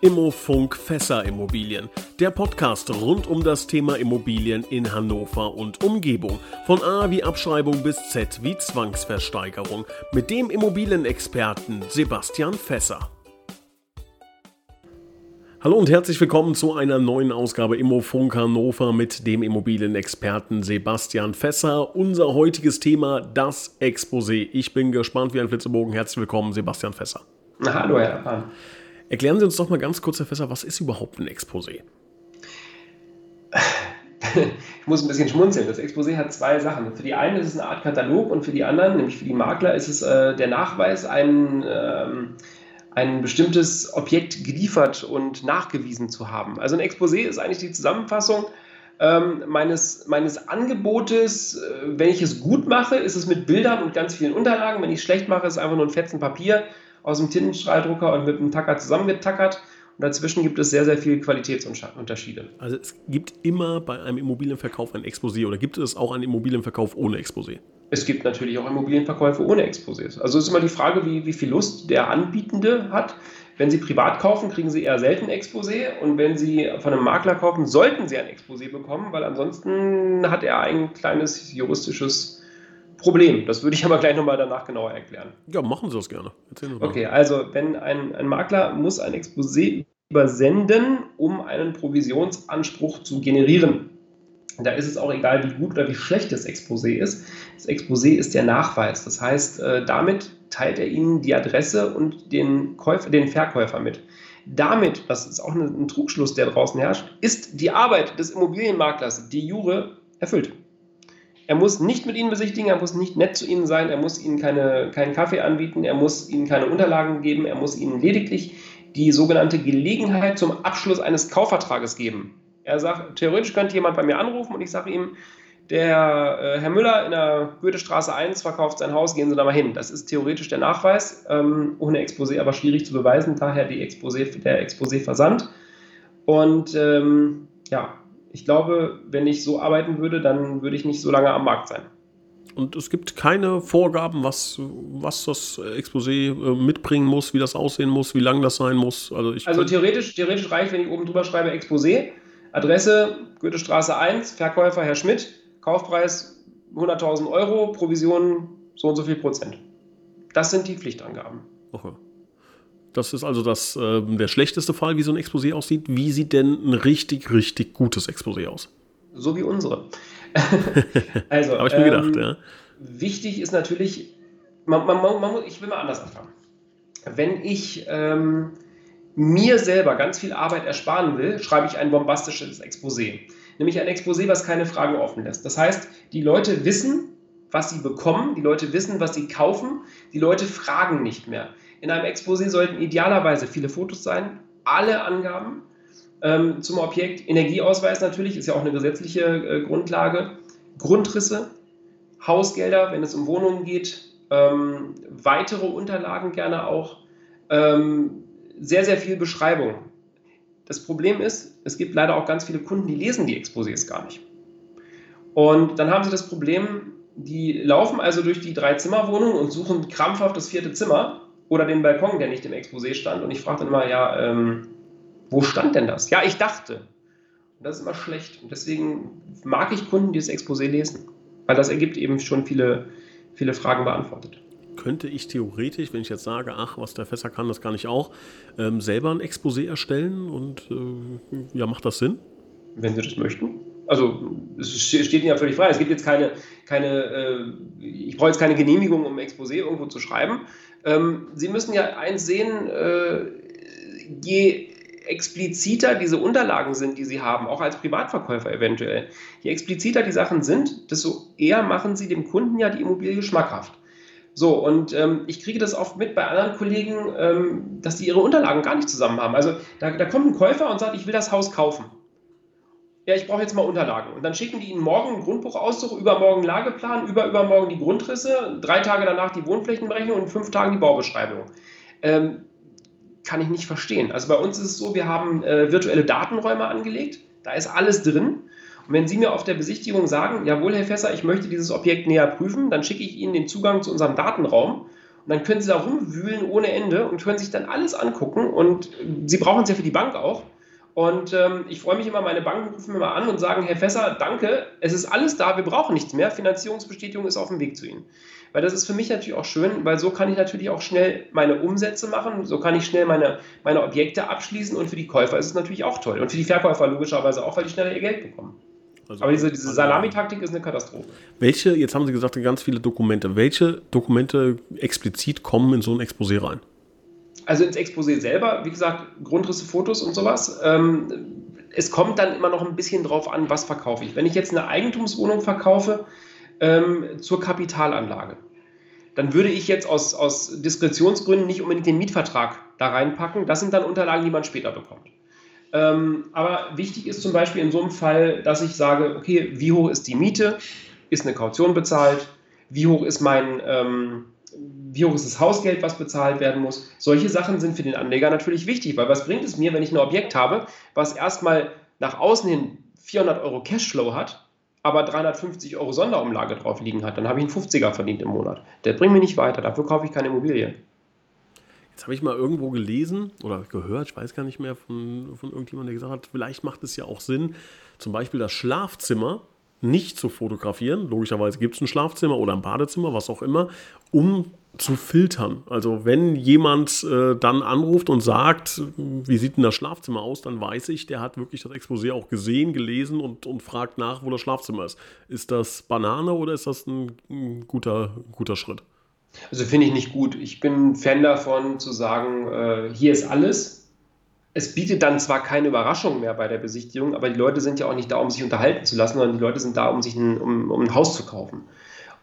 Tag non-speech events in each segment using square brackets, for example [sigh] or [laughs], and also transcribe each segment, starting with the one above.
Immofunk Fässer Immobilien, der Podcast rund um das Thema Immobilien in Hannover und Umgebung. Von A wie Abschreibung bis Z wie Zwangsversteigerung. Mit dem Immobilienexperten Sebastian Fässer. Hallo und herzlich willkommen zu einer neuen Ausgabe Immofunk Hannover mit dem Immobilienexperten Sebastian Fässer. Unser heutiges Thema, das Exposé. Ich bin gespannt wie ein Flitzebogen. Herzlich willkommen, Sebastian Fässer. Na, hallo, Herr Pan. Erklären Sie uns doch mal ganz kurz, Herr Fässer, was ist überhaupt ein Exposé? ich muss ein bisschen schmunzeln. Das Exposé hat zwei Sachen. Für die einen ist es eine Art Katalog und für die anderen, nämlich für die Makler, ist es äh, der Nachweis, ein, ähm, ein bestimmtes Objekt geliefert und nachgewiesen zu haben. Also ein Exposé ist eigentlich die Zusammenfassung ähm, meines, meines Angebotes. Äh, wenn ich es gut mache, ist es mit Bildern und ganz vielen Unterlagen. Wenn ich es schlecht mache, ist es einfach nur ein Fetzen Papier aus dem Tintenstrahldrucker und mit einem Tacker zusammengetackert. Und dazwischen gibt es sehr, sehr viele Qualitätsunterschiede. Also es gibt immer bei einem Immobilienverkauf ein Exposé oder gibt es auch einen Immobilienverkauf ohne Exposé? Es gibt natürlich auch Immobilienverkäufe ohne Exposés. Also es ist immer die Frage, wie, wie viel Lust der Anbietende hat. Wenn Sie privat kaufen, kriegen Sie eher selten Exposé und wenn Sie von einem Makler kaufen, sollten Sie ein Exposé bekommen, weil ansonsten hat er ein kleines juristisches Problem. Das würde ich aber gleich nochmal danach genauer erklären. Ja, machen Sie das gerne. okay, also wenn ein, ein Makler muss ein Exposé übersenden, um einen Provisionsanspruch zu generieren. Da ist es auch egal, wie gut oder wie schlecht das Exposé ist. Das Exposé ist der Nachweis. Das heißt, äh, damit teilt er Ihnen die Adresse und den, Käufer, den Verkäufer mit. Damit, das ist auch ein Trugschluss, der draußen herrscht, ist die Arbeit des Immobilienmaklers, die Jure, erfüllt. Er muss nicht mit ihnen besichtigen, er muss nicht nett zu ihnen sein, er muss ihnen keine, keinen Kaffee anbieten, er muss ihnen keine Unterlagen geben, er muss ihnen lediglich die sogenannte Gelegenheit zum Abschluss eines Kaufvertrages geben. Er sagt, theoretisch könnte jemand bei mir anrufen und ich sage ihm, der äh, Herr Müller in der Goethestraße 1 verkauft sein Haus, gehen Sie da mal hin. Das ist theoretisch der Nachweis, ähm, ohne Exposé aber schwierig zu beweisen, daher die Exposé, der Exposé-Versand. Und ähm, ja, ich glaube, wenn ich so arbeiten würde, dann würde ich nicht so lange am Markt sein. Und es gibt keine Vorgaben, was, was das Exposé äh, mitbringen muss, wie das aussehen muss, wie lang das sein muss. Also, also theoretisch, theoretisch reicht, wenn ich oben drüber schreibe Exposé, Adresse Goethestraße 1, Verkäufer Herr Schmidt, Kaufpreis 100.000 Euro, Provision so und so viel Prozent. Das sind die Pflichtangaben. Okay. Das ist also das, äh, der schlechteste Fall, wie so ein Exposé aussieht. Wie sieht denn ein richtig, richtig gutes Exposé aus? So wie unsere. [laughs] also, Habe ich mir ähm, gedacht, ja. Wichtig ist natürlich, man, man, man, ich will mal anders anfangen. Wenn ich ähm, mir selber ganz viel Arbeit ersparen will, schreibe ich ein bombastisches Exposé. Nämlich ein Exposé, was keine Fragen offen lässt. Das heißt, die Leute wissen, was sie bekommen, die Leute wissen, was sie kaufen, die Leute fragen nicht mehr. In einem Exposé sollten idealerweise viele Fotos sein, alle Angaben. Ähm, zum Objekt, Energieausweis natürlich, ist ja auch eine gesetzliche äh, Grundlage, Grundrisse, Hausgelder, wenn es um Wohnungen geht, ähm, weitere Unterlagen gerne auch, ähm, sehr, sehr viel Beschreibung. Das Problem ist, es gibt leider auch ganz viele Kunden, die lesen die Exposés gar nicht. Und dann haben sie das Problem, die laufen also durch die Drei-Zimmer-Wohnung und suchen krampfhaft das vierte Zimmer oder den Balkon, der nicht im Exposé stand. Und ich frage dann immer, ja, ähm, wo stand denn das? Ja, ich dachte. Und das ist immer schlecht. Und deswegen mag ich Kunden, die das Exposé lesen. Weil das ergibt eben schon viele, viele Fragen beantwortet. Könnte ich theoretisch, wenn ich jetzt sage, ach, was der Fässer kann, das kann ich auch, ähm, selber ein Exposé erstellen? Und äh, ja, macht das Sinn? Wenn Sie das möchten. Also es steht Ihnen ja völlig frei. Es gibt jetzt keine, keine äh, ich brauche jetzt keine Genehmigung, um ein Exposé irgendwo zu schreiben. Ähm, Sie müssen ja eins sehen, äh, je expliziter diese Unterlagen sind, die Sie haben, auch als Privatverkäufer eventuell, je expliziter die Sachen sind, desto eher machen Sie dem Kunden ja die Immobilie schmackhaft. So, und ähm, ich kriege das oft mit bei anderen Kollegen, ähm, dass die ihre Unterlagen gar nicht zusammen haben. Also da, da kommt ein Käufer und sagt, ich will das Haus kaufen ja, ich brauche jetzt mal Unterlagen. Und dann schicken die Ihnen morgen einen Grundbuchauszug, übermorgen Lageplan, über, übermorgen die Grundrisse, drei Tage danach die Wohnflächenberechnung und fünf Tagen die Baubeschreibung. Ähm, kann ich nicht verstehen. Also bei uns ist es so, wir haben äh, virtuelle Datenräume angelegt, da ist alles drin. Und wenn Sie mir auf der Besichtigung sagen, jawohl, Herr Fässer, ich möchte dieses Objekt näher prüfen, dann schicke ich Ihnen den Zugang zu unserem Datenraum dann können Sie da rumwühlen ohne Ende und können sich dann alles angucken. Und Sie brauchen es ja für die Bank auch. Und ähm, ich freue mich immer, meine Banken rufen mir mal an und sagen, Herr Fässer, danke, es ist alles da, wir brauchen nichts mehr. Finanzierungsbestätigung ist auf dem Weg zu Ihnen. Weil das ist für mich natürlich auch schön, weil so kann ich natürlich auch schnell meine Umsätze machen, so kann ich schnell meine, meine Objekte abschließen und für die Käufer ist es natürlich auch toll. Und für die Verkäufer logischerweise auch, weil die schneller ihr Geld bekommen. Also, Aber diese, diese Salamitaktik ist eine Katastrophe. Welche, jetzt haben Sie gesagt, ganz viele Dokumente, welche Dokumente explizit kommen in so ein Exposé rein? Also ins Exposé selber, wie gesagt, Grundrisse, Fotos und sowas. Ähm, es kommt dann immer noch ein bisschen drauf an, was verkaufe ich. Wenn ich jetzt eine Eigentumswohnung verkaufe ähm, zur Kapitalanlage, dann würde ich jetzt aus, aus Diskretionsgründen nicht unbedingt den Mietvertrag da reinpacken. Das sind dann Unterlagen, die man später bekommt. Ähm, aber wichtig ist zum Beispiel in so einem Fall, dass ich sage, okay, wie hoch ist die Miete? Ist eine Kaution bezahlt? Wie hoch ist mein, ähm, wie hoch ist das Hausgeld, was bezahlt werden muss. Solche Sachen sind für den Anleger natürlich wichtig, weil was bringt es mir, wenn ich ein Objekt habe, was erstmal nach außen hin 400 Euro Cashflow hat, aber 350 Euro Sonderumlage drauf liegen hat, dann habe ich einen 50er verdient im Monat. Der bringt mich nicht weiter, dafür kaufe ich keine Immobilie. Jetzt habe ich mal irgendwo gelesen oder gehört, ich weiß gar nicht mehr, von, von irgendjemandem, der gesagt hat, vielleicht macht es ja auch Sinn, zum Beispiel das Schlafzimmer nicht zu fotografieren. Logischerweise gibt es ein Schlafzimmer oder ein Badezimmer, was auch immer, um zu filtern. Also wenn jemand äh, dann anruft und sagt, wie sieht denn das Schlafzimmer aus, dann weiß ich, der hat wirklich das Exposé auch gesehen, gelesen und, und fragt nach, wo das Schlafzimmer ist. Ist das Banane oder ist das ein, ein guter, guter Schritt? Also finde ich nicht gut. Ich bin Fan davon zu sagen, äh, hier ist alles, es bietet dann zwar keine Überraschung mehr bei der Besichtigung, aber die Leute sind ja auch nicht da, um sich unterhalten zu lassen, sondern die Leute sind da, um sich ein, um, um ein Haus zu kaufen.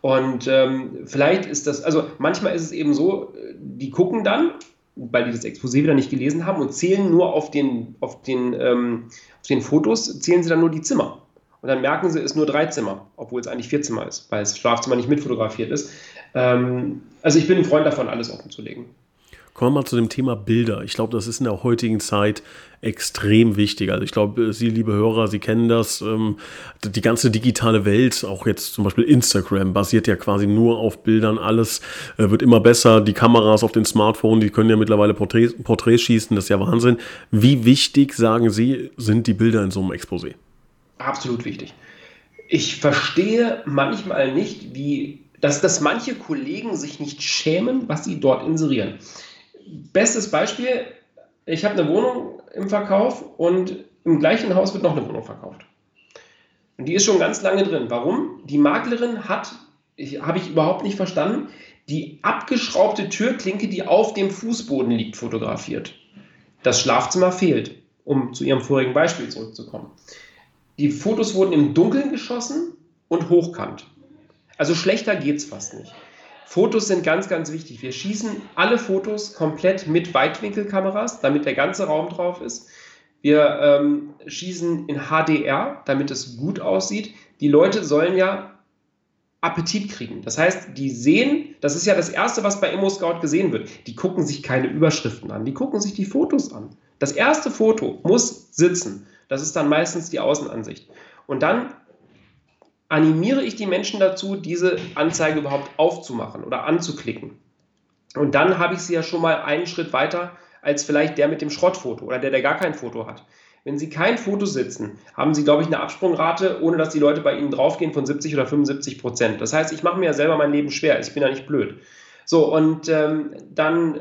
Und ähm, vielleicht ist das, also manchmal ist es eben so, die gucken dann, weil die das Exposé wieder nicht gelesen haben und zählen nur auf den, auf den, ähm, auf den Fotos, zählen sie dann nur die Zimmer. Und dann merken sie, es ist nur drei Zimmer, obwohl es eigentlich vier Zimmer ist, weil das Schlafzimmer nicht mitfotografiert ist. Ähm, also ich bin ein Freund davon, alles offen zu legen. Kommen wir mal zu dem Thema Bilder. Ich glaube, das ist in der heutigen Zeit extrem wichtig. Also ich glaube, Sie, liebe Hörer, Sie kennen das. Ähm, die ganze digitale Welt, auch jetzt zum Beispiel Instagram, basiert ja quasi nur auf Bildern. Alles äh, wird immer besser. Die Kameras auf den Smartphones, die können ja mittlerweile Porträts, Porträts schießen. Das ist ja Wahnsinn. Wie wichtig, sagen Sie, sind die Bilder in so einem Exposé? Absolut wichtig. Ich verstehe manchmal nicht, wie dass, dass manche Kollegen sich nicht schämen, was sie dort inserieren bestes Beispiel, ich habe eine Wohnung im Verkauf und im gleichen Haus wird noch eine Wohnung verkauft. Und die ist schon ganz lange drin. Warum? Die Maklerin hat, habe ich überhaupt nicht verstanden, die abgeschraubte Türklinke, die auf dem Fußboden liegt, fotografiert. Das Schlafzimmer fehlt, um zu Ihrem vorigen Beispiel zurückzukommen. Die Fotos wurden im Dunkeln geschossen und hochkant. Also schlechter geht es fast nicht. Fotos sind ganz, ganz wichtig. Wir schießen alle Fotos komplett mit Weitwinkelkameras, damit der ganze Raum drauf ist. Wir ähm, schießen in HDR, damit es gut aussieht. Die Leute sollen ja Appetit kriegen. Das heißt, die sehen, das ist ja das Erste, was bei ImmoScout gesehen wird. Die gucken sich keine Überschriften an, die gucken sich die Fotos an. Das erste Foto muss sitzen. Das ist dann meistens die Außenansicht. Und dann animiere ich die Menschen dazu, diese Anzeige überhaupt aufzumachen oder anzuklicken. Und dann habe ich sie ja schon mal einen Schritt weiter als vielleicht der mit dem Schrottfoto oder der, der gar kein Foto hat. Wenn Sie kein Foto sitzen, haben Sie, glaube ich, eine Absprungrate, ohne dass die Leute bei Ihnen draufgehen, von 70 oder 75 Prozent. Das heißt, ich mache mir ja selber mein Leben schwer. Ich bin ja nicht blöd. So, und ähm, dann,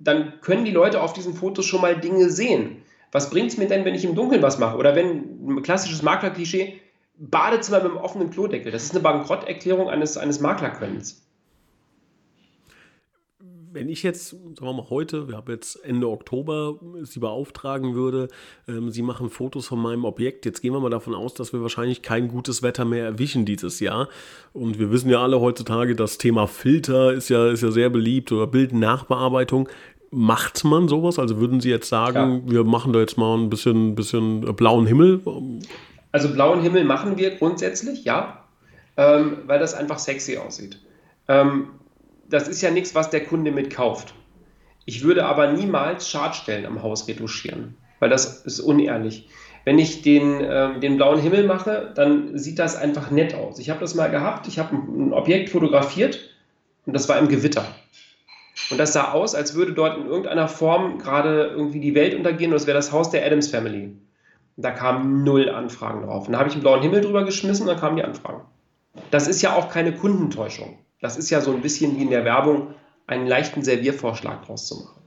dann können die Leute auf diesen Fotos schon mal Dinge sehen. Was bringt es mir denn, wenn ich im Dunkeln was mache? Oder wenn, ein klassisches Maklerklischee, Badezimmer mit einem offenen Klodeckel. Das ist eine Bankrotterklärung eines, eines Maklerkönnens. Wenn ich jetzt, sagen wir mal heute, wir haben jetzt Ende Oktober, Sie beauftragen würde, ähm, Sie machen Fotos von meinem Objekt. Jetzt gehen wir mal davon aus, dass wir wahrscheinlich kein gutes Wetter mehr erwischen dieses Jahr. Und wir wissen ja alle heutzutage, das Thema Filter ist ja, ist ja sehr beliebt oder Bildnachbearbeitung. Macht man sowas? Also würden Sie jetzt sagen, ja. wir machen da jetzt mal ein bisschen, bisschen blauen Himmel? Also blauen Himmel machen wir grundsätzlich, ja, ähm, weil das einfach sexy aussieht. Ähm, das ist ja nichts, was der Kunde mitkauft. Ich würde aber niemals Schadstellen am Haus retuschieren, weil das ist unehrlich. Wenn ich den, ähm, den blauen Himmel mache, dann sieht das einfach nett aus. Ich habe das mal gehabt, ich habe ein Objekt fotografiert, Und das war im Gewitter. Und das sah aus, als würde dort in irgendeiner Form gerade irgendwie die Welt untergehen und es wäre das Haus der Adams Family. Da kamen null Anfragen drauf. Und da habe ich einen blauen Himmel drüber geschmissen und dann kamen die Anfragen. Das ist ja auch keine Kundentäuschung. Das ist ja so ein bisschen wie in der Werbung, einen leichten Serviervorschlag draus zu machen.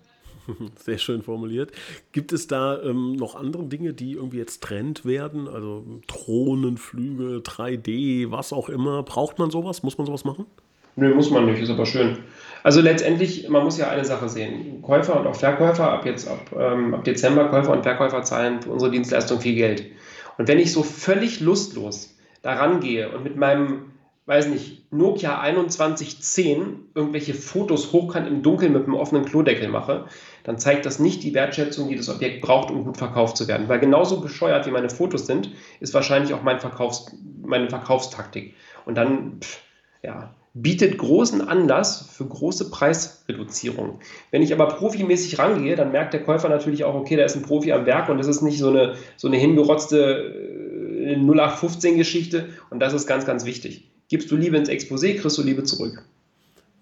[laughs] Sehr schön formuliert. Gibt es da ähm, noch andere Dinge, die irgendwie jetzt Trend werden? Also Drohnenflüge, 3D, was auch immer. Braucht man sowas? Muss man sowas machen? Nö, muss man nicht, ist aber schön. Also letztendlich, man muss ja eine Sache sehen. Käufer und auch Verkäufer, ab jetzt ab, ähm, ab Dezember, Käufer und Verkäufer zahlen für unsere Dienstleistung viel Geld. Und wenn ich so völlig lustlos daran gehe und mit meinem, weiß nicht, Nokia 2110 irgendwelche Fotos hochkant im Dunkeln mit einem offenen Klodeckel mache, dann zeigt das nicht die Wertschätzung, die das Objekt braucht, um gut verkauft zu werden. Weil genauso bescheuert wie meine Fotos sind, ist wahrscheinlich auch mein Verkaufs-, meine Verkaufstaktik. Und dann, pff, ja, bietet großen Anlass für große Preisreduzierung. Wenn ich aber profimäßig rangehe, dann merkt der Käufer natürlich auch, okay, da ist ein Profi am Werk und das ist nicht so eine, so eine hingerotzte 0815-Geschichte äh, und das ist ganz, ganz wichtig. Gibst du Liebe ins Exposé, kriegst du Liebe zurück.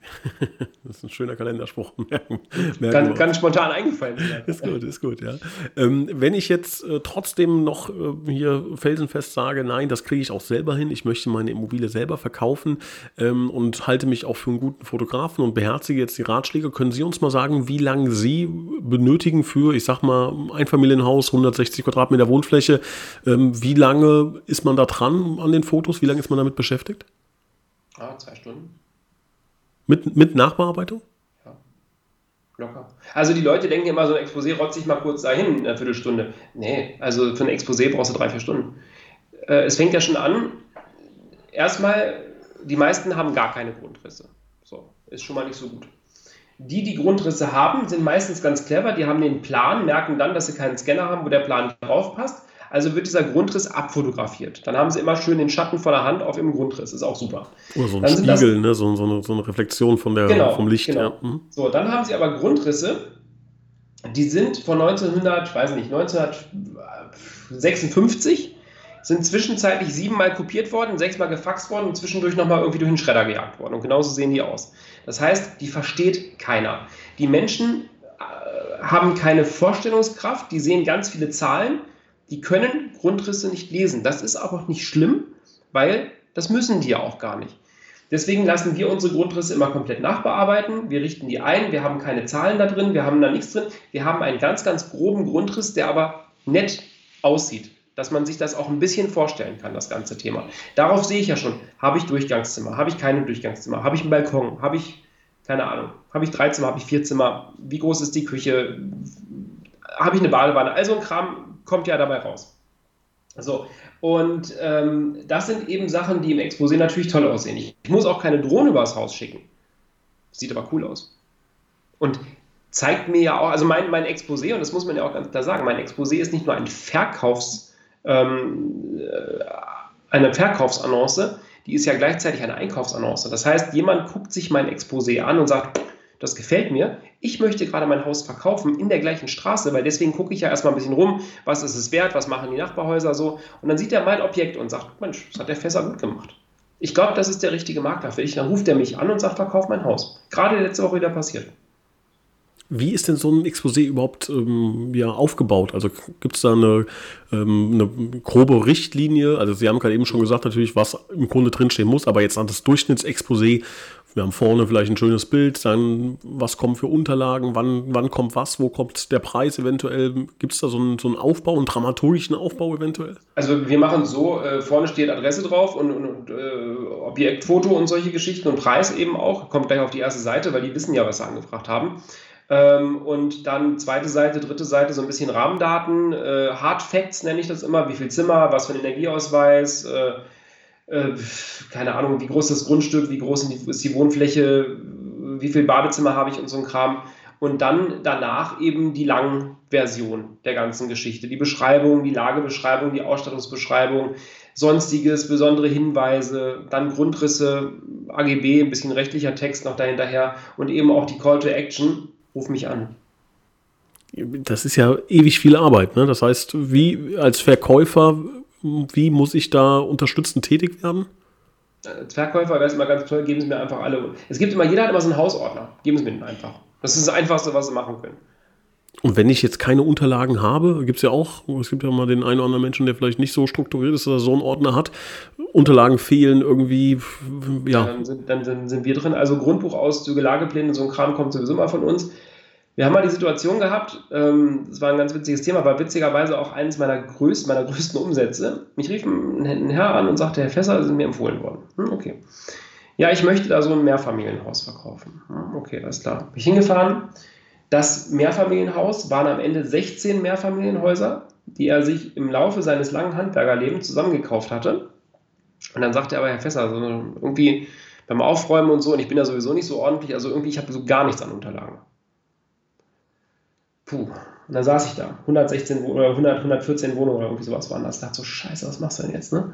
[laughs] das ist ein schöner Kalenderspruch. [laughs] Merken, merken ganz, ganz, spontan eingefallen. ist gut, ist gut, ja. Ähm, wenn ich jetzt äh, trotzdem noch äh, hier felsenfest sage, nein, das kriege ich auch selber hin, ich möchte meine Immobilie selber verkaufen ähm, und halte mich auch für einen guten Fotografen und beherzige jetzt die Ratschläge, können Sie uns mal sagen, wie lange Sie benötigen für, ich sag mal, ein Familienhaus, 160 Quadratmeter Wohnfläche, ähm, wie lange ist man da dran an den Fotos, wie lange ist man damit beschäftigt? Ah, zwei Stunden. Mit, mit Nachbearbeitung? Ja. Locker. Also die Leute denken immer, so ein Exposé rotzt sich mal kurz dahin, eine Viertelstunde. Nee, also für ein Exposé brauchst du drei, vier Stunden. Äh, es fängt ja schon an. Erstmal, die meisten haben gar keine Grundrisse. So, ist schon mal nicht so gut. Die, die Grundrisse haben, sind meistens ganz clever. Die haben den Plan, merken dann, dass sie keinen Scanner haben, wo der Plan drauf passt also wird dieser Grundriss abfotografiert. Dann haben sie immer schön den Schatten von der Hand auf dem Grundriss. Ist auch super. Oder so ein dann Spiegel, das, ne? so, so, eine, so, eine, Reflexion von der, genau, vom Licht. Genau. Ja. Mhm. So, dann haben sie aber Grundrisse, die sind von 1900, ich weiß nicht, 1956 sind zwischenzeitlich siebenmal kopiert worden, sechsmal gefaxt worden und zwischendurch nochmal irgendwie durch den Schredder gejagt worden. Und genauso sehen die aus. Das heißt, die versteht keiner. Die Menschen äh, haben keine Vorstellungskraft, die sehen ganz viele Zahlen die können Grundrisse nicht lesen. Das ist aber auch nicht schlimm, weil das müssen die ja auch gar nicht. Deswegen lassen wir unsere Grundrisse immer komplett nachbearbeiten. Wir richten die ein. Wir haben keine Zahlen da drin. Wir haben da nichts drin. Wir haben einen ganz, ganz groben Grundriss, der aber nett aussieht. Dass man sich das auch ein bisschen vorstellen kann, das ganze Thema. Darauf sehe ich ja schon. Habe ich Durchgangszimmer? Habe ich keine Durchgangszimmer? Habe ich einen Balkon? Habe ich, keine Ahnung, habe ich drei Zimmer? Habe ich vier Zimmer? Wie groß ist die Küche? Habe ich eine Badewanne? Also ein Kram kommt ja dabei raus. So, und ähm, das sind eben Sachen, die im Exposé natürlich toll aussehen. Ich, muss auch keine Drohne übers Haus schicken. Sieht aber cool aus. Und zeigt mir ja auch, also mein, mein Exposé, und das muss man ja auch ganz klar sagen, mein Exposé ist nicht nur ein Verkaufs, ähm, äh, eine Verkaufsannonce, die ist ja gleichzeitig eine Einkaufsannonce. Das heißt, jemand guckt sich mein Exposé an und sagt, das gefällt mir. Ich möchte gerade mein Haus verkaufen in der gleichen Straße, weil deswegen gucke ich ja erstmal ein bisschen rum, was ist es wert, was machen die Nachbarhäuser so. Und dann sieht er mein Objekt und sagt, Mensch, das hat der Fässer gut gemacht. Ich glaube, das ist der richtige Makler für dich. Dann ruft er mich an und sagt, verkauf mein Haus. Gerade letzte Woche wieder passiert. Wie ist denn so ein Exposé überhaupt ähm, ja, aufgebaut? Also gibt es da eine, ähm, eine grobe Richtlinie? Also Sie haben gerade eben schon gesagt, natürlich, was im Grunde drinstehen muss, aber jetzt an das Durchschnittsexposé, wir haben vorne vielleicht ein schönes Bild, dann was kommen für Unterlagen, wann, wann kommt was, wo kommt der Preis eventuell? Gibt es da so einen, so einen Aufbau, einen dramaturgischen Aufbau eventuell? Also wir machen so, äh, vorne steht Adresse drauf und, und, und äh, Objektfoto und solche Geschichten und Preis eben auch, kommt gleich auf die erste Seite, weil die wissen ja, was sie angefragt haben. Ähm, und dann zweite Seite, dritte Seite, so ein bisschen Rahmendaten, äh, Hard Facts nenne ich das immer, wie viel Zimmer, was für ein Energieausweis, äh, äh, keine Ahnung, wie groß ist das Grundstück, wie groß ist die Wohnfläche, wie viel Badezimmer habe ich und so ein Kram. Und dann danach eben die Langversion der ganzen Geschichte. Die Beschreibung, die Lagebeschreibung, die Ausstattungsbeschreibung, sonstiges, besondere Hinweise, dann Grundrisse, AGB, ein bisschen rechtlicher Text noch dahinterher und eben auch die Call to Action, ruf mich an. Das ist ja ewig viel Arbeit. Ne? Das heißt, wie als Verkäufer, wie muss ich da unterstützend tätig werden? Als Verkäufer wäre es immer ganz toll, geben Sie mir einfach alle. Es gibt immer, jeder hat immer so einen Hausordner. Geben Sie mir den einfach. Das ist das Einfachste, was Sie machen können. Und wenn ich jetzt keine Unterlagen habe, gibt es ja auch, es gibt ja mal den einen oder anderen Menschen, der vielleicht nicht so strukturiert ist, dass er so einen Ordner hat. Unterlagen fehlen irgendwie, ja. Dann sind, dann sind wir drin. Also Grundbuchauszüge, Lagepläne, so ein Kram kommt sowieso mal von uns. Wir haben mal die Situation gehabt, ähm, das war ein ganz witziges Thema, war witzigerweise auch eines meiner größten, meiner größten Umsätze. Mich rief ein Herr an und sagte, Herr Fässer, sind mir empfohlen worden. Hm, okay. Ja, ich möchte da so ein Mehrfamilienhaus verkaufen. Hm, okay, alles klar. Bin ich hingefahren. Das Mehrfamilienhaus waren am Ende 16 Mehrfamilienhäuser, die er sich im Laufe seines langen Handwerkerlebens zusammengekauft hatte. Und dann sagte er aber, Herr Fässer, so irgendwie beim Aufräumen und so, und ich bin ja sowieso nicht so ordentlich, also irgendwie, ich habe so gar nichts an Unterlagen. Puh. Und dann saß ich da, 116 oder 100, 114 Wohnungen oder irgendwie sowas waren das. Ich dachte so, scheiße, was machst du denn jetzt? Ne? Und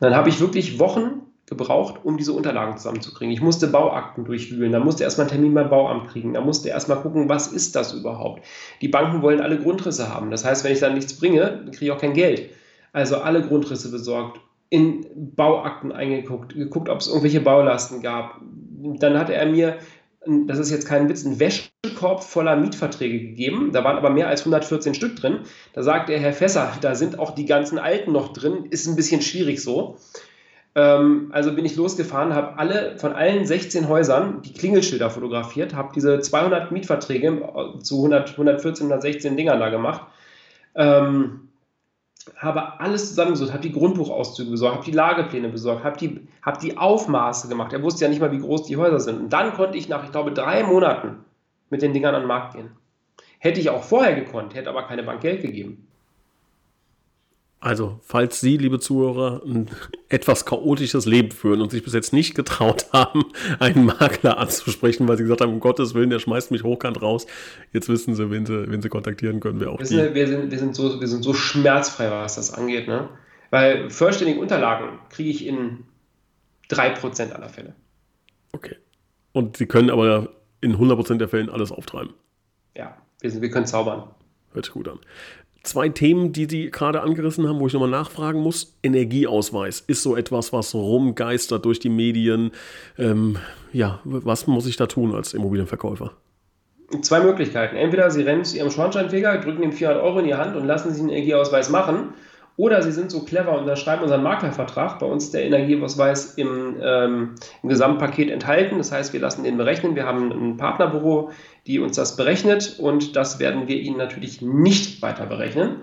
dann habe ich wirklich Wochen gebraucht, um diese Unterlagen zusammenzukriegen. Ich musste Bauakten durchwühlen, da musste erstmal einen Termin beim Bauamt kriegen, da musste erstmal gucken, was ist das überhaupt. Die Banken wollen alle Grundrisse haben. Das heißt, wenn ich dann nichts bringe, dann kriege ich auch kein Geld. Also alle Grundrisse besorgt, in Bauakten eingeguckt, geguckt, ob es irgendwelche Baulasten gab. Dann hatte er mir das ist jetzt kein Witz, einen Wäschekorb voller Mietverträge gegeben. Da waren aber mehr als 114 Stück drin. Da sagte er, Herr Fässer, da sind auch die ganzen alten noch drin. Ist ein bisschen schwierig so. Ähm, also bin ich losgefahren, habe alle von allen 16 Häusern die Klingelschilder fotografiert, habe diese 200 Mietverträge zu 100, 114, 116 Dingern da gemacht. Ähm, habe alles zusammengesucht, habe die Grundbuchauszüge besorgt, habe die Lagepläne besorgt, habe die, hab die Aufmaße gemacht. Er wusste ja nicht mal, wie groß die Häuser sind. Und dann konnte ich nach, ich glaube, drei Monaten mit den Dingern an den Markt gehen. Hätte ich auch vorher gekonnt, hätte aber keine Bank Geld gegeben. Also, falls Sie, liebe Zuhörer, ein [laughs] etwas chaotisches Leben führen und sich bis jetzt nicht getraut [laughs] haben, einen Makler anzusprechen, weil Sie gesagt haben, um Gottes Willen, der schmeißt mich hochkant raus, jetzt wissen Sie, wen Sie, wen Sie kontaktieren können. Wir, auch wissen die. wir, sind, wir, sind so, wir sind so schmerzfrei, was das angeht. Ne? Weil vollständige Unterlagen kriege ich in 3% aller Fälle. Okay. Und Sie können aber in 100% der Fällen alles auftreiben. Ja, wir, sind, wir können zaubern. Hört sich gut an zwei Themen, die Sie gerade angerissen haben, wo ich nochmal nachfragen muss. Energieausweis ist so etwas, was rumgeistert durch die Medien. Ähm, ja, was muss ich da tun als Immobilienverkäufer? Zwei Möglichkeiten. Entweder Sie rennen zu Ihrem Schornsteinfeger, drücken ihm 400 Euro in die Hand und lassen sich einen Energieausweis machen oder Sie sind so clever und unterschreiben unseren Maklervertrag. Bei uns ist der Energieausweis im, ähm, im Gesamtpaket enthalten. Das heißt, wir lassen den berechnen. Wir haben ein Partnerbüro, die uns das berechnet und das werden wir Ihnen natürlich nicht weiter berechnen.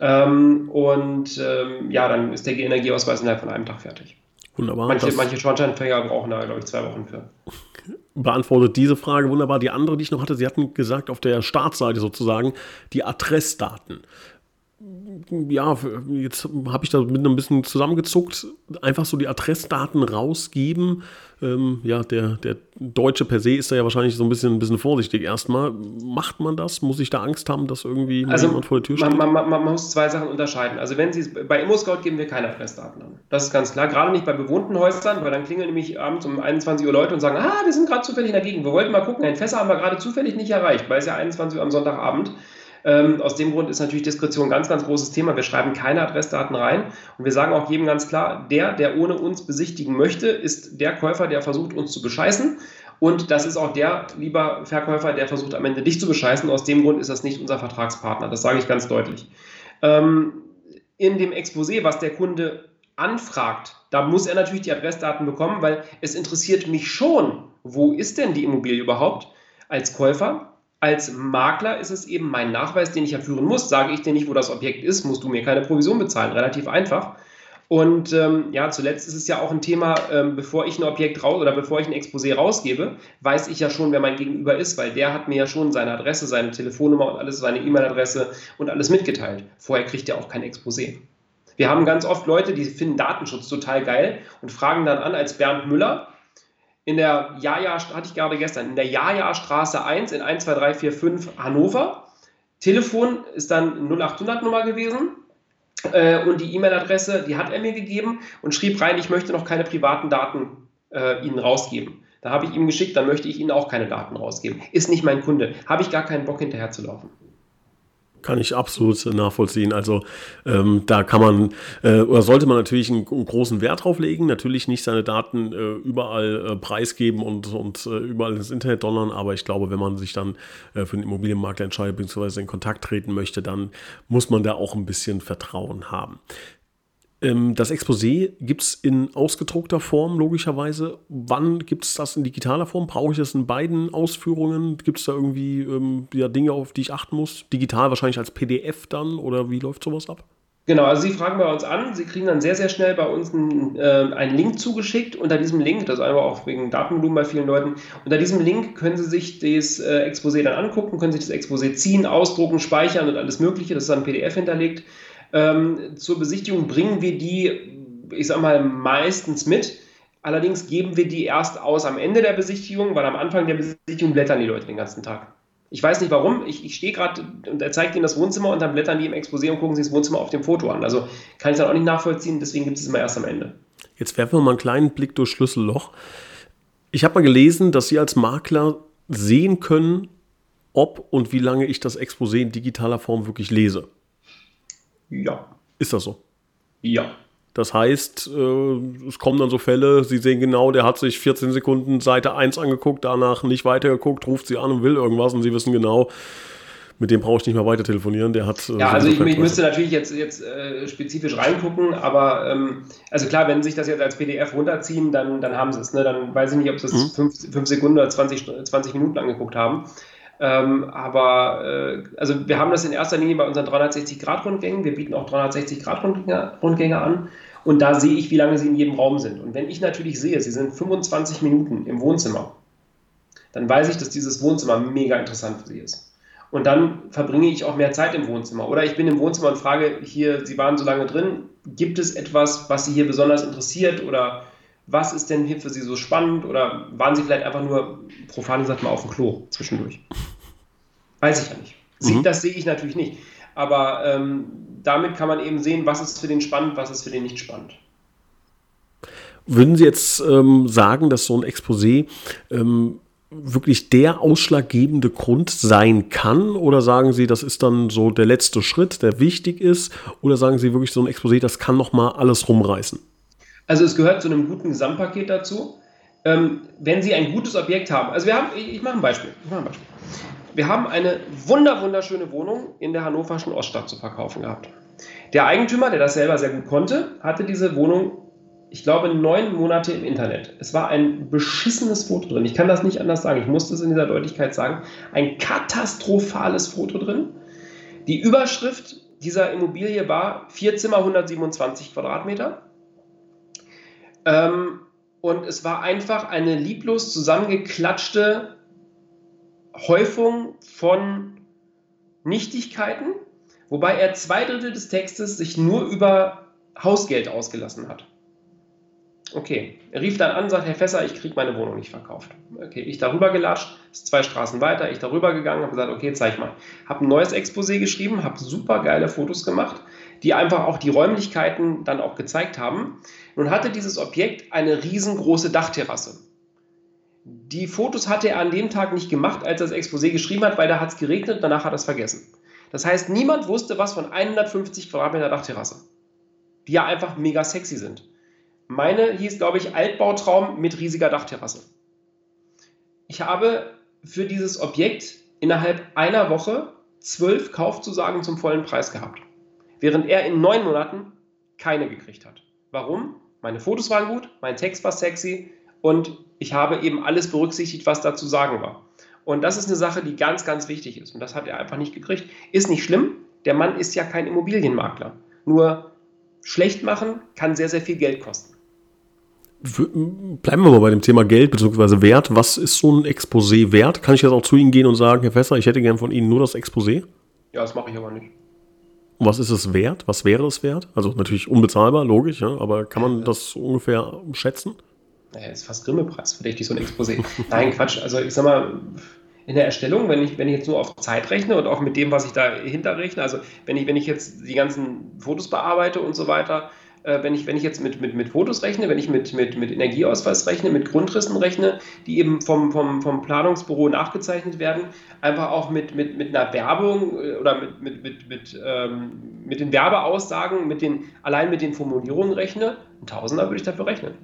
Ähm, und ähm, ja, dann ist der Energieausweis innerhalb von einem Tag fertig. Wunderbar. Manche, manche Schornsteinfänger brauchen da, glaube ich, zwei Wochen für. Beantwortet diese Frage wunderbar. Die andere, die ich noch hatte, Sie hatten gesagt, auf der Startseite sozusagen, die Adressdaten ja, jetzt habe ich da mit ein bisschen zusammengezuckt, einfach so die Adressdaten rausgeben. Ähm, ja, der, der Deutsche per se ist da ja wahrscheinlich so ein bisschen, ein bisschen vorsichtig erstmal. Macht man das? Muss ich da Angst haben, dass irgendwie also jemand vor der Tür steht? Man, man, man, muss zwei Sachen unterscheiden. Also wenn Sie bei ImmoScout geben wir keine Adressdaten an. Das ist ganz klar. Gerade nicht bei bewohnten Häusern, weil dann klingeln nämlich abends um 21 Uhr Leute und sagen, ah, wir sind gerade zufällig in der Gegend. Wir wollten mal gucken, ein Fässer haben wir gerade zufällig nicht erreicht, weil es ja 21 Uhr am Sonntagabend. Ähm, aus dem Grund ist natürlich Diskretion ein ganz, ganz großes Thema. Wir schreiben keine Adressdaten rein und wir sagen auch jedem ganz klar, der, der ohne uns besichtigen möchte, ist der Käufer, der versucht, uns zu bescheißen. Und das ist auch der, lieber Verkäufer, der versucht am Ende dich zu bescheißen. Aus dem Grund ist das nicht unser Vertragspartner. Das sage ich ganz deutlich. Ähm, in dem Exposé, was der Kunde anfragt, da muss er natürlich die Adressdaten bekommen, weil es interessiert mich schon, wo ist denn die Immobilie überhaupt als Käufer? Als Makler ist es eben mein Nachweis, den ich ja führen muss. Sage ich dir nicht, wo das Objekt ist, musst du mir keine Provision bezahlen. Relativ einfach. Und ähm, ja, zuletzt ist es ja auch ein Thema, ähm, bevor ich ein Objekt raus oder bevor ich ein Exposé rausgebe, weiß ich ja schon, wer mein Gegenüber ist, weil der hat mir ja schon seine Adresse, seine Telefonnummer und alles, seine E-Mail-Adresse und alles mitgeteilt. Vorher kriegt er auch kein Exposé. Wir haben ganz oft Leute, die finden Datenschutz total geil und fragen dann an, als Bernd Müller, in der Jaja, hatte ich gerade gestern, in der Jaja Straße 1 in 12345 Hannover. Telefon ist dann 0800 Nummer gewesen äh, und die E-Mail-Adresse, die hat er mir gegeben und schrieb rein, ich möchte noch keine privaten Daten äh, Ihnen rausgeben. Da habe ich ihm geschickt, dann möchte ich Ihnen auch keine Daten rausgeben. Ist nicht mein Kunde. Habe ich gar keinen Bock hinterher zu laufen. Kann ich absolut nachvollziehen. Also ähm, da kann man äh, oder sollte man natürlich einen, einen, großen Wert drauf legen. Natürlich nicht seine Daten äh, überall äh, preisgeben und, und äh, überall ins Internet donnern, aber ich glaube, wenn man sich dann äh, für den Immobilienmakler entscheidet bzw. in Kontakt treten möchte, dann muss man da auch ein bisschen Vertrauen haben. Ähm, das Exposé gibt es in ausgedruckter Form, logischerweise. Wann gibt es das in digitaler Form? Brauche ich das in beiden Ausführungen? Gibt es da irgendwie ähm, ja, Dinge, auf die ich achten muss? Digital wahrscheinlich als PDF dann oder wie läuft sowas ab? Genau, also Sie fragen bei uns an, Sie kriegen dann sehr, sehr schnell bei uns einen, äh, einen Link zugeschickt. Unter diesem Link, das ist einfach auch wegen Datenvolumen bei vielen Leuten, unter diesem Link können Sie sich das äh, Exposé dann angucken, können sich das Exposé ziehen, ausdrucken, speichern und alles Mögliche. Das ist dann PDF hinterlegt. Ähm, zur Besichtigung bringen wir die, ich sag mal, meistens mit. Allerdings geben wir die erst aus am Ende der Besichtigung, weil am Anfang der Besichtigung blättern die Leute den ganzen Tag. Ich weiß nicht warum. Ich, ich stehe gerade und er zeigt ihnen das Wohnzimmer und dann blättern die im Exposé und gucken sich das Wohnzimmer auf dem Foto an. Also kann ich dann auch nicht nachvollziehen, deswegen gibt es es immer erst am Ende. Jetzt werfen wir mal einen kleinen Blick durch Schlüsselloch. Ich habe mal gelesen, dass Sie als Makler sehen können, ob und wie lange ich das Exposé in digitaler Form wirklich lese. Ja. Ist das so? Ja. Das heißt, äh, es kommen dann so Fälle, Sie sehen genau, der hat sich 14 Sekunden Seite 1 angeguckt, danach nicht weitergeguckt, ruft Sie an und will irgendwas und Sie wissen genau, mit dem brauche ich nicht mehr weiter telefonieren. Der hat. Äh, ja, also ich, ich, müsste natürlich jetzt, jetzt äh, spezifisch reingucken, aber ähm, also klar, wenn Sie sich das jetzt als PDF runterziehen, dann, dann haben Sie es. Ne? Dann weiß ich nicht, ob Sie es 5 mhm. Sekunden oder 20, 20 Minuten angeguckt haben. Ähm, aber äh, also wir haben das in erster Linie bei unseren 360-Grad-Rundgängen. Wir bieten auch 360-Grad-Rundgänge an. Und da sehe ich, wie lange sie in jedem Raum sind. Und wenn ich natürlich sehe, sie sind 25 Minuten im Wohnzimmer, dann weiß ich, dass dieses Wohnzimmer mega interessant für sie ist. Und dann verbringe ich auch mehr Zeit im Wohnzimmer. Oder ich bin im Wohnzimmer und frage hier, Sie waren so lange drin, gibt es etwas, was Sie hier besonders interessiert? Oder was ist denn hier für Sie so spannend? Oder waren Sie vielleicht einfach nur, profan gesagt, mal auf dem Klo zwischendurch? Weiß ich ja nicht. Sie, mhm. Das sehe ich natürlich nicht. Aber ähm, damit kann man eben sehen, was ist für den spannend, was ist für den nicht spannend. Würden Sie jetzt ähm, sagen, dass so ein Exposé ähm, wirklich der ausschlaggebende Grund sein kann? Oder sagen Sie, das ist dann so der letzte Schritt, der wichtig ist? Oder sagen Sie wirklich, so ein Exposé, das kann noch mal alles rumreißen? Also es gehört zu einem guten Gesamtpaket dazu. Ähm, wenn Sie ein gutes Objekt haben, also wir haben, ich mache ein Beispiel. Ich mache ein Beispiel. Wir haben eine wunder, wunderschöne Wohnung in der hannoverschen Oststadt zu verkaufen gehabt. Der Eigentümer, der das selber sehr gut konnte, hatte diese Wohnung, ich glaube, neun Monate im Internet. Es war ein beschissenes Foto drin. Ich kann das nicht anders sagen. Ich muss das in dieser Deutlichkeit sagen. Ein katastrophales Foto drin. Die Überschrift dieser Immobilie war vier Zimmer, 127 Quadratmeter. Ähm, und es war einfach eine lieblos zusammengeklatschte Häufung von Nichtigkeiten, wobei er zwei Drittel des Textes sich nur über Hausgeld ausgelassen hat. Okay, er rief dann an, sagt Herr Fässer, ich kriege meine Wohnung nicht verkauft. Okay, ich darüber gelatscht, ist zwei Straßen weiter, ich darüber gegangen, habe gesagt, okay, zeig mal. Habe ein neues Exposé geschrieben, habe super geile Fotos gemacht, die einfach auch die Räumlichkeiten dann auch gezeigt haben. Nun hatte dieses Objekt eine riesengroße Dachterrasse. Die Fotos hatte er an dem Tag nicht gemacht, als er das Exposé geschrieben hat, weil da hat es geregnet, danach hat er es vergessen. Das heißt, niemand wusste was von 150 Quadratmeter Dachterrasse, die ja einfach mega sexy sind. Meine hieß, glaube ich, Altbautraum mit riesiger Dachterrasse. Ich habe für dieses Objekt innerhalb einer Woche zwölf Kaufzusagen zum vollen Preis gehabt, während er in neun Monaten keine gekriegt hat. Warum? Meine Fotos waren gut, mein Text war sexy und ich habe eben alles berücksichtigt, was da zu sagen war. Und das ist eine Sache, die ganz, ganz wichtig ist. Und das hat er einfach nicht gekriegt. Ist nicht schlimm. Der Mann ist ja kein Immobilienmakler. Nur schlecht machen kann sehr, sehr viel Geld kosten. Bleiben wir mal bei dem Thema Geld bzw. Wert. Was ist so ein Exposé wert? Kann ich jetzt auch zu Ihnen gehen und sagen, Herr Fässer, ich hätte gern von Ihnen nur das Exposé? Ja, das mache ich aber nicht. Und was ist es wert? Was wäre es wert? Also natürlich unbezahlbar, logisch, ja, aber kann man das ungefähr schätzen? Naja, ist fast Grimme-Preis, verdächtig so ein Exposé. Nein, Quatsch. Also ich sag mal, in der Erstellung, wenn ich, wenn ich jetzt nur auf Zeit rechne und auch mit dem, was ich dahinter rechne, also wenn ich, wenn ich jetzt die ganzen Fotos bearbeite und so weiter, äh, wenn, ich, wenn ich jetzt mit, mit, mit Fotos rechne, wenn ich mit, mit, mit Energieausweis rechne, mit Grundrissen rechne, die eben vom, vom, vom Planungsbüro nachgezeichnet werden, einfach auch mit, mit, mit einer Werbung äh, oder mit, mit, mit, mit, ähm, mit den Werbeaussagen, mit den, allein mit den Formulierungen rechne, ein Tausender würde ich dafür rechnen.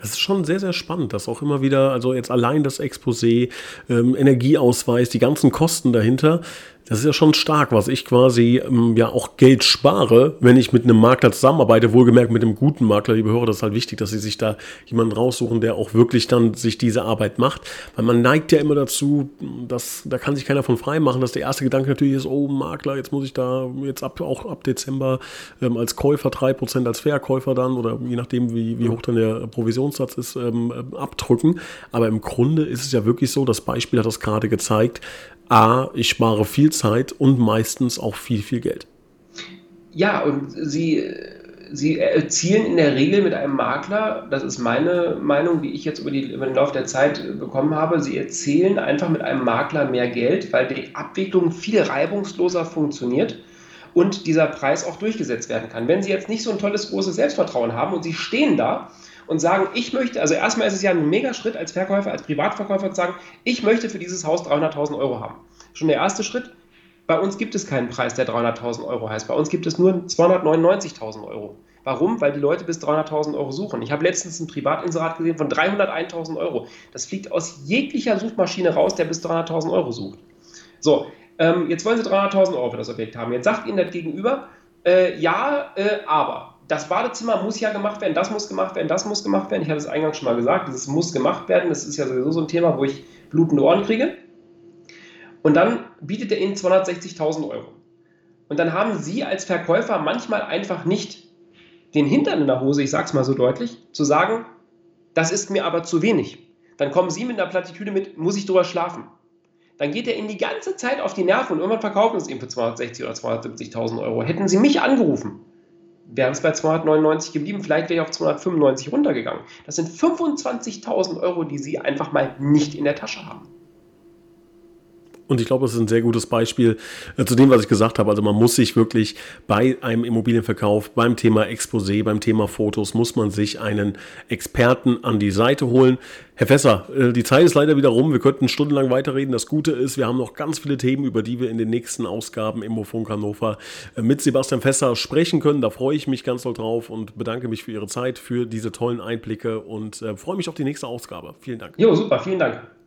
Das ist schon sehr, sehr spannend, dass auch immer wieder, also jetzt allein das Exposé, ähm, Energieausweis, die ganzen Kosten dahinter, das ist ja schon stark, was ich quasi ähm, ja auch Geld spare, wenn ich mit einem Makler zusammenarbeite, wohlgemerkt mit einem guten Makler, liebe Hörer, das ist halt wichtig, dass sie sich da jemanden raussuchen, der auch wirklich dann sich diese Arbeit macht, weil man neigt ja immer dazu, dass da kann sich keiner von frei machen, dass der erste Gedanke natürlich ist, oh Makler, jetzt muss ich da jetzt ab, auch ab Dezember ähm, als Käufer 3% als Verkäufer dann oder je nachdem, wie, wie hoch dann der Provisionssatz ist, ähm, abdrücken. Aber im Grunde ist es ja wirklich so, das Beispiel hat das gerade gezeigt, A, ich spare viel Zeit und meistens auch viel, viel Geld. Ja, und sie, sie erzielen in der Regel mit einem Makler, das ist meine Meinung, die ich jetzt über, die, über den Lauf der Zeit bekommen habe, sie erzielen einfach mit einem Makler mehr Geld, weil die Abwicklung viel reibungsloser funktioniert und dieser Preis auch durchgesetzt werden kann. Wenn Sie jetzt nicht so ein tolles, großes Selbstvertrauen haben und Sie stehen da und sagen, ich möchte, also erstmal ist es ja ein Megaschritt als Verkäufer, als Privatverkäufer zu sagen, ich möchte für dieses Haus 300.000 Euro haben. Schon der erste Schritt. Bei uns gibt es keinen Preis, der 300.000 Euro heißt. Bei uns gibt es nur 299.000 Euro. Warum? Weil die Leute bis 300.000 Euro suchen. Ich habe letztens ein Privatinserat gesehen von 301.000 Euro. Das fliegt aus jeglicher Suchmaschine raus, der bis 300.000 Euro sucht. So, ähm, jetzt wollen Sie 300.000 Euro für das Objekt haben. Jetzt sagt Ihnen das Gegenüber, äh, ja, äh, aber das Badezimmer muss ja gemacht werden, das muss gemacht werden, das muss gemacht werden. Ich hatte es eingangs schon mal gesagt, das muss gemacht werden. Das ist ja sowieso so ein Thema, wo ich blutende Ohren kriege. Und dann bietet er Ihnen 260.000 Euro. Und dann haben Sie als Verkäufer manchmal einfach nicht den Hintern in der Hose, ich sage es mal so deutlich, zu sagen, das ist mir aber zu wenig. Dann kommen Sie mit einer Plattitüde mit, muss ich drüber schlafen. Dann geht er Ihnen die ganze Zeit auf die Nerven und irgendwann verkaufen Sie es ihm für 260.000 oder 270.000 Euro. Hätten Sie mich angerufen, wären es bei 299 geblieben, vielleicht wäre ich auf 295 runtergegangen. Das sind 25.000 Euro, die Sie einfach mal nicht in der Tasche haben. Und ich glaube, das ist ein sehr gutes Beispiel äh, zu dem, was ich gesagt habe. Also man muss sich wirklich bei einem Immobilienverkauf, beim Thema Exposé, beim Thema Fotos, muss man sich einen Experten an die Seite holen. Herr Fässer, äh, die Zeit ist leider wieder rum. Wir könnten stundenlang weiterreden. Das Gute ist, wir haben noch ganz viele Themen, über die wir in den nächsten Ausgaben Immofunk Hannover äh, mit Sebastian Fässer sprechen können. Da freue ich mich ganz doll drauf und bedanke mich für Ihre Zeit, für diese tollen Einblicke und freue mich auf die nächste Ausgabe. Vielen Dank. Jo, super. Vielen Dank.